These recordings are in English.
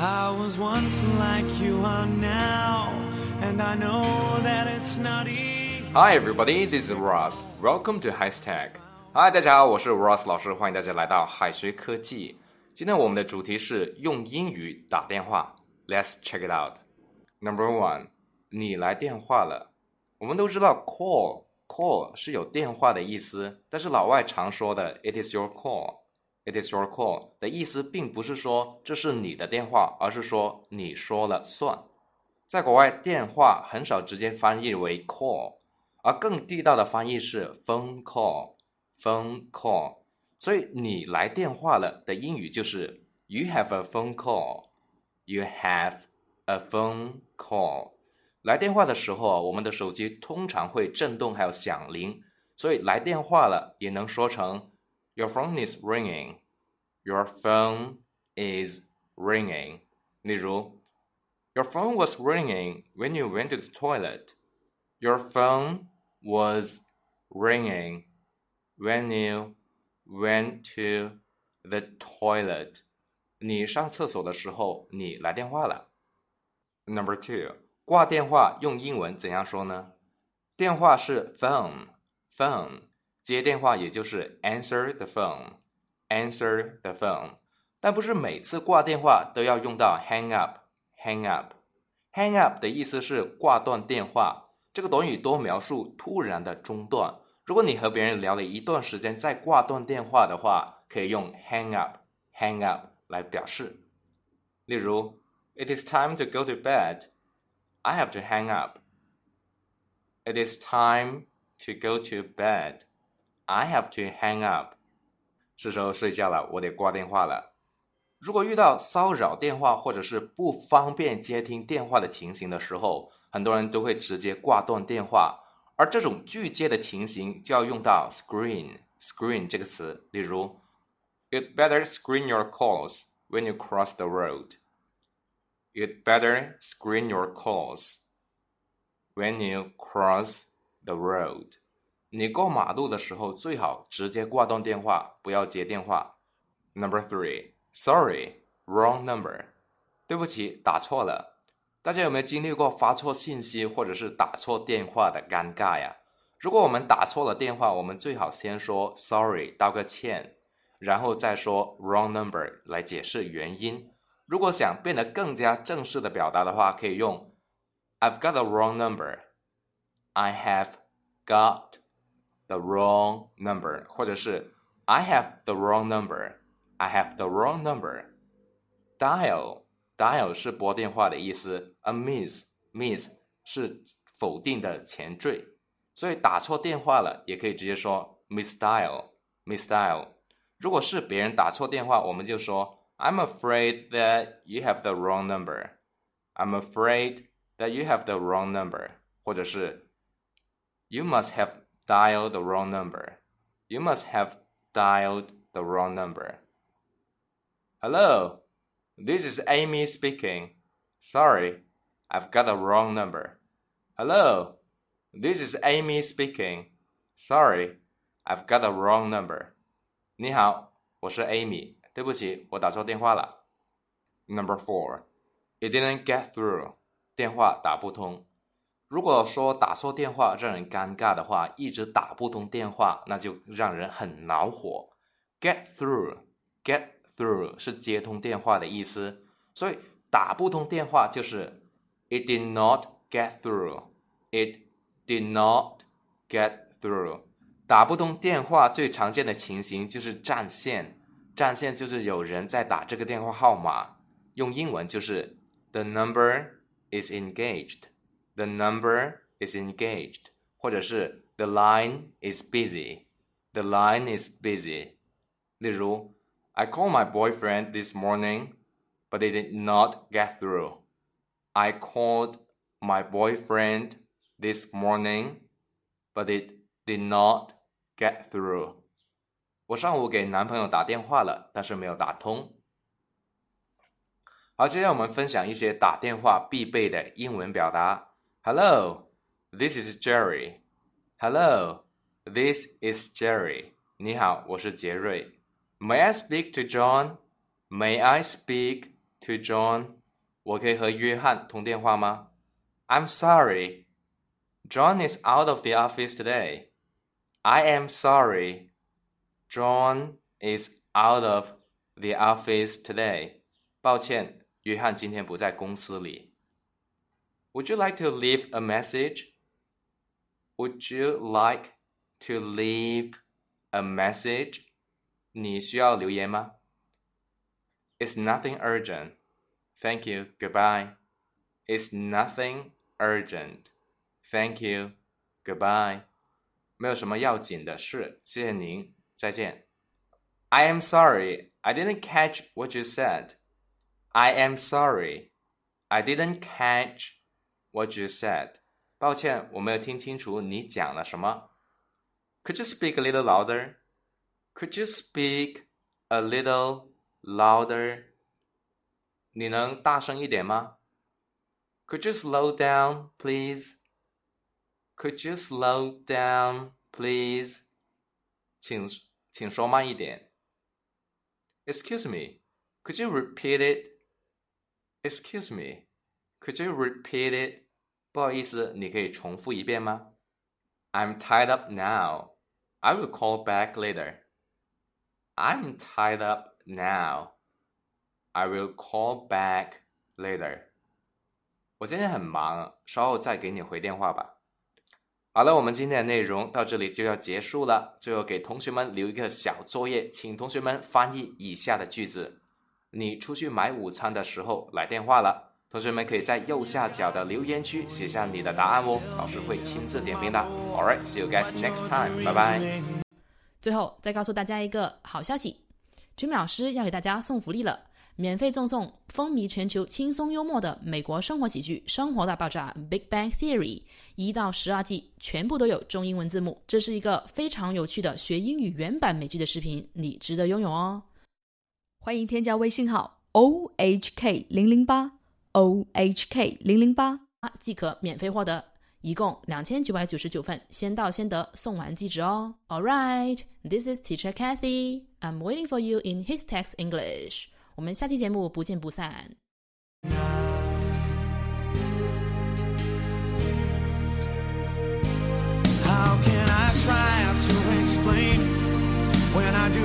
I was once like you are now, and I know that it's not easy. Hi everybody, this is Ross. Welcome to Hashtag. Hi，大家好，我是 Ross 老师，欢迎大家来到海学科技。今天我们的主题是用英语打电话。Let's check it out. Number one，你来电话了。我们都知道 call call 是有电话的意思，但是老外常说的 it is your call。 It is your call 的意思并不是说这是你的电话，而是说你说了算。在国外，电话很少直接翻译为 call，而更地道的翻译是 phone call，phone call。所以你来电话了的英语就是 You have a phone call，You have a phone call。来电话的时候啊，我们的手机通常会震动还有响铃，所以来电话了也能说成。Your phone is ringing. Your phone is ringing. 例如，Your phone was ringing when you went to the toilet. Your phone was ringing when you went to the toilet. 你上厕所的时候，你来电话了。Number two，挂电话用英文怎样说呢？电话是 phone，phone。 接电话也就是 answer the phone，answer the phone，但不是每次挂电话都要用到 hang up，hang up，hang up 的意思是挂断电话。这个短语多描述突然的中断。如果你和别人聊了一段时间再挂断电话的话，可以用 hang up，hang up 来表示。例如，It is time to go to bed. I have to hang up. It is time to go to bed. I have to hang up，是时候睡觉了，我得挂电话了。如果遇到骚扰电话或者是不方便接听电话的情形的时候，很多人都会直接挂断电话。而这种拒接的情形就要用到 screen，screen 这个词。例如，You'd better screen your calls when you cross the road. You'd better screen your calls when you cross the road. 你过马路的时候最好直接挂断电话，不要接电话。Number three, sorry, wrong number，对不起，打错了。大家有没有经历过发错信息或者是打错电话的尴尬呀？如果我们打错了电话，我们最好先说 sorry，道个歉，然后再说 wrong number 来解释原因。如果想变得更加正式的表达的话，可以用 I've got a wrong number. I have got the wrong number，或者是 I have the wrong number. I have the wrong number. Dial dial 是拨电话的意思，a miss miss 是否定的前缀，所以打错电话了也可以直接说 miss dial miss dial。如果是别人打错电话，我们就说 I'm afraid that you have the wrong number. I'm afraid that you have the wrong number，或者是 You must have dialed the wrong number. You must have dialed the wrong number. Hello, this is Amy speaking. Sorry, I've got the wrong number. Hello, this is Amy speaking. Sorry, I've got the wrong number. 你好，我是 Amy。对不起，我打错电话了。Number four, it didn't get through. 电话打不通。 如果说打错电话让人尴尬的话，一直打不通电话，那就让人很恼火。Get through，get through 是接通电话的意思，所以打不通电话就是 It did not get through. It did not get through. 打不通电话最常见的情形就是占线，占线就是有人在打这个电话号码，用英文就是 The number is engaged. The number is engaged，或者是 The line is busy。The line is busy。例如，I called my boyfriend this morning, but it did not get through. I called my boyfriend this morning, but it did not get through. 我上午给男朋友打电话了，但是没有打通。好，接下来我们分享一些打电话必备的英文表达。 Hello, this is Jerry. Hello, this is Jerry. 你好，我是杰瑞。May I speak to John? May I speak to John，我可以和约翰通电话吗？I'm sorry, John is out of the office today. I am sorry, John is out of the office today. 抱歉，约翰今天不在公司里。 Would you like to leave a message? Would you like to leave a message? 你需要留言吗？It's nothing urgent. Thank you. Goodbye. It's nothing urgent. Thank you. Goodbye. 没有什么要紧的事，谢谢您，再见。I am sorry, I didn't catch what you said. I am sorry, I didn't catch what you said. 抱歉，我没有听清楚你讲了什么。Could you speak a little louder? Could you speak a little louder? 你能大声一点吗？Could you slow down, please? Could you slow down, please? 请请说慢一点。Excuse me, could you repeat it? Excuse me, Could you repeat it? 不好意思，你可以重复一遍吗？I'm tied up now. I will call back later. I'm tied up now. I will call back later. 我今天很忙，稍后再给你回电话吧。好了，我们今天的内容到这里就要结束了。最后给同学们留一个小作业，请同学们翻译以下的句子。你出去买午餐的时候来电话了。同学们可以在右下角的留言区写下你的答案哦，老师会亲自点评的。All right, see you guys next time. 拜拜。最后再告诉大家一个好消息，Jimmy 老师要给大家送福利了，免费赠送风靡全球、轻松幽默的美国生活喜剧《生活大爆炸》（Big Bang Theory） 一到十二季，全部都有中英文字幕。这是一个非常有趣的学英语原版美剧的视频，你值得拥有哦。欢迎添加微信号 o h k 零零八。O H K 零零八即可免费获得，一共两千九百九十九份，先到先得，送完即止哦。All right, this is Teacher Kathy. I'm waiting for you in his text English. 我们下期节目不见不散。How can I try to explain when I do?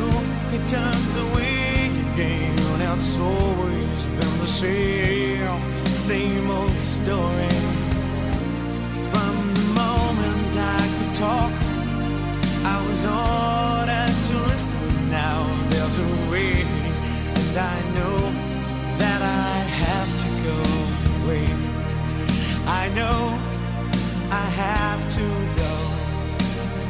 It turns away again. It's always been the same, same old story. From the moment I could talk, I was ordered